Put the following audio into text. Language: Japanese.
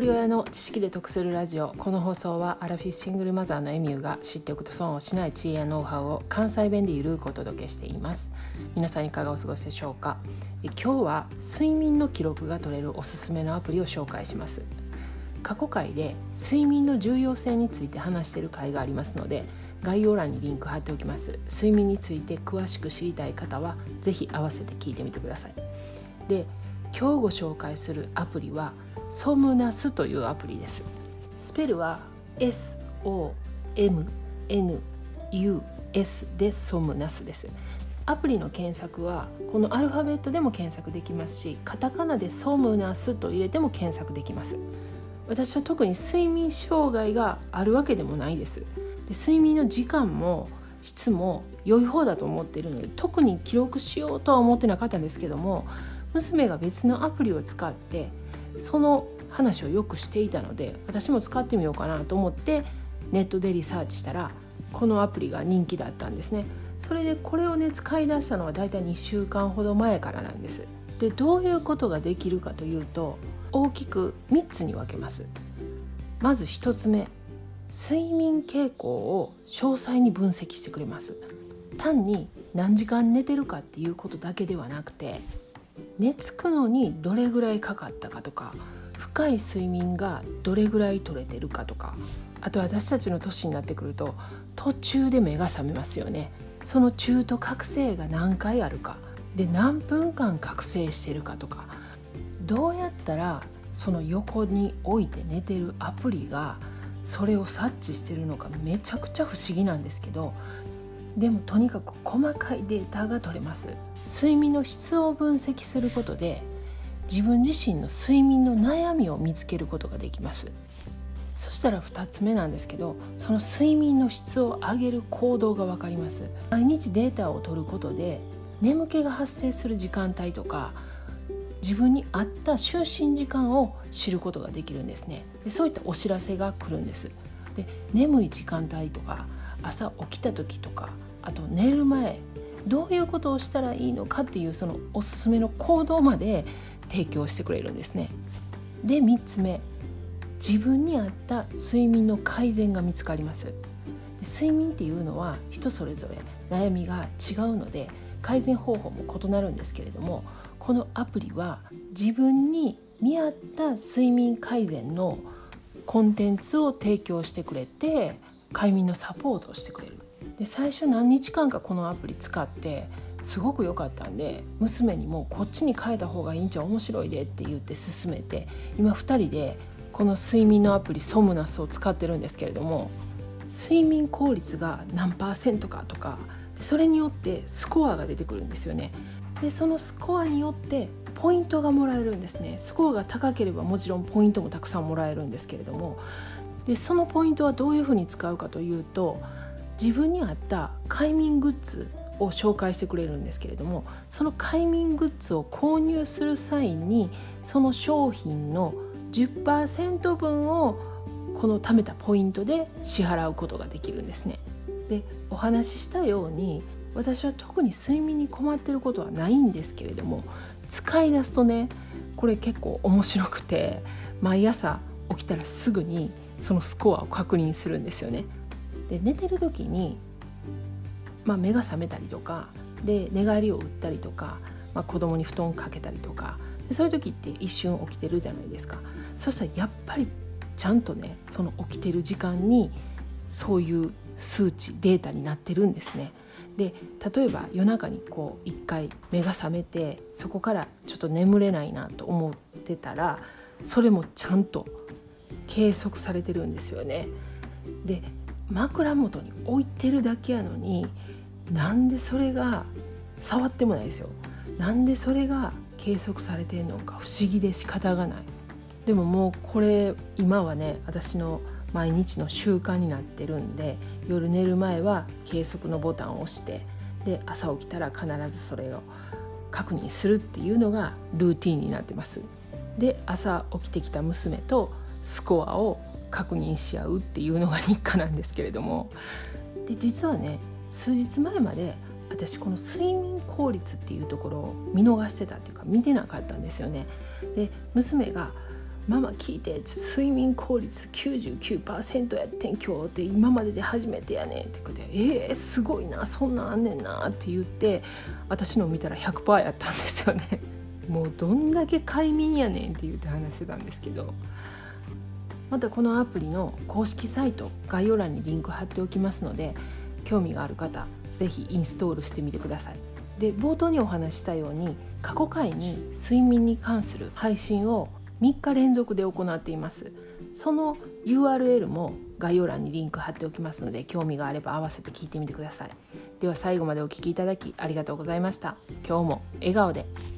人親の知識で得するラジオ。この放送はアラフィフシングルマザーのエミューが知っておくと損をしない知恵やノウハウを関西弁でゆるくお届けしています。皆さんいかがお過ごしでしょうか？え今日は睡眠の記録が取れるおすすめのアプリを紹介します。過去回で睡眠の重要性について話している回がありますので概要欄にリンク貼っておきます。睡眠について詳しく知りたい方は是非合わせて聞いてみてください。で今日ご紹介するアプリはソムナスというアプリです。スペルは SOMNUS でソムナスです。アプリの検索はこのアルファベットでも検索できますしカタカナでソムナスと入れても検索できます。私は特に睡眠障害があるわけでもないです。で睡眠の時間も質も良い方だと思っているので特に記録しようとは思ってなかったんですけども娘が別のアプリを使ってその話をよくしていたので私も使ってみようかなと思ってネットでリサーチしたらこのアプリが人気だったんですね。それでこれをね使い出したのはだいたい2週間ほど前からなんです。でどういうことができるかというと大きく3つに分けます。まず1つ目睡眠傾向を詳細に分析してくれます。単に何時間寝てるかっていうことだけではなくて寝つくのにどれぐらいかかったかとか深い睡眠がどれぐらい取れてるかとかあと私たちの年になってくると途中で目が覚めますよね。その中途覚醒が何回あるか。で何分間覚醒してるかとか。どうやったらその横に置いて寝てるアプリがそれを察知してるのかめちゃくちゃ不思議なんですけどでもとにかく細かいデータが取れます。睡眠の質を分析することで自分自身の睡眠の悩みを見つけることができます。そしたら2つ目なんですけどその睡眠の質を上げる行動が分かります。毎日データを取ることで眠気が発生する時間帯とか自分に合った就寝時間を知ることができるんですね。でそういったお知らせが来るんです。で眠い時間帯とか朝起きた時とかあと寝る前どういうことをしたらいいのかっていうそのおすすめの行動まで提供してくれるんですね。で3つ目。自分に合った睡眠の改善が見つかります。睡眠っていうのは人それぞれ。悩みが違うので改善方法も異なるんですけれどもこのアプリは自分に見合った睡眠改善のコンテンツを提供してくれて快眠のサポートをしてくれる。で最初何日間かこのアプリ使ってすごく良かったんで娘にもこっちに変えた方がいいんじゃ面白いでって言って勧めて今2人でこの睡眠のアプリソムナスを使ってるんですけれども睡眠効率が何パーセントかとかそれによってスコアが出てくるんですよね。でそのスコアによってポイントがもらえるんですね。スコアが高ければもちろんポイントもたくさんもらえるんですけれどもでそのポイントはどういうふうに使うかというと自分に合った快眠グッズを紹介してくれるんですけれどもその快眠グッズを購入する際にその商品の10%分をこの貯めたポイントで支払うことができるんですね。でお話ししたように私は特に睡眠に困ってることはないんですけれども使い出すとねこれ結構面白くて毎朝起きたらすぐにそのスコアを確認するんですよね。で寝てる時にまあ、目が覚めたりとかで寝返りを打ったりとか、まあ、子供に布団かけたりとかでそういう時って一瞬起きてるじゃないですかそしたらやっぱりちゃんとねその起きてる時間にそういう数値データになってるんですね。で例えば夜中にこう一回目が覚めてそこからちょっと眠れないなと思ってたらそれもちゃんと計測されてるんですよね。で枕元に置いてるだけやのになんでそれが触ってもないですよ。なんでそれが計測されてんのか不思議で仕方がない。でももうこれ今はね私の毎日の習慣になってるんで夜寝る前は計測のボタンを押してで朝起きたら必ずそれを確認するっていうのがルーティンになってます。で朝起きてきた娘とスコアを確認し合うっていうのが日課なんですけれども。で実はね数日前まで私この睡眠効率っていうところを見逃してたっていうか見てなかったんですよね。で娘がママ聞いて睡眠効率99%やってん今日って今までで初めてやねんって言って「えー、すごいなそんなんあんねんな」って言って私の見たら100%やったんですよね。もうどんだけ快眠やねんって言って話してたんですけど。またこのアプリの公式サイト概要欄にリンク貼っておきますので興味がある方是非インストールしてみてください。で冒頭にお話したように過去回に睡眠に関する配信を3日連続で行っています。その URL も概要欄にリンク貼っておきますので興味があれば合わせて聞いてみてください。では最後までお聴きいただきありがとうございました。今日も笑顔で。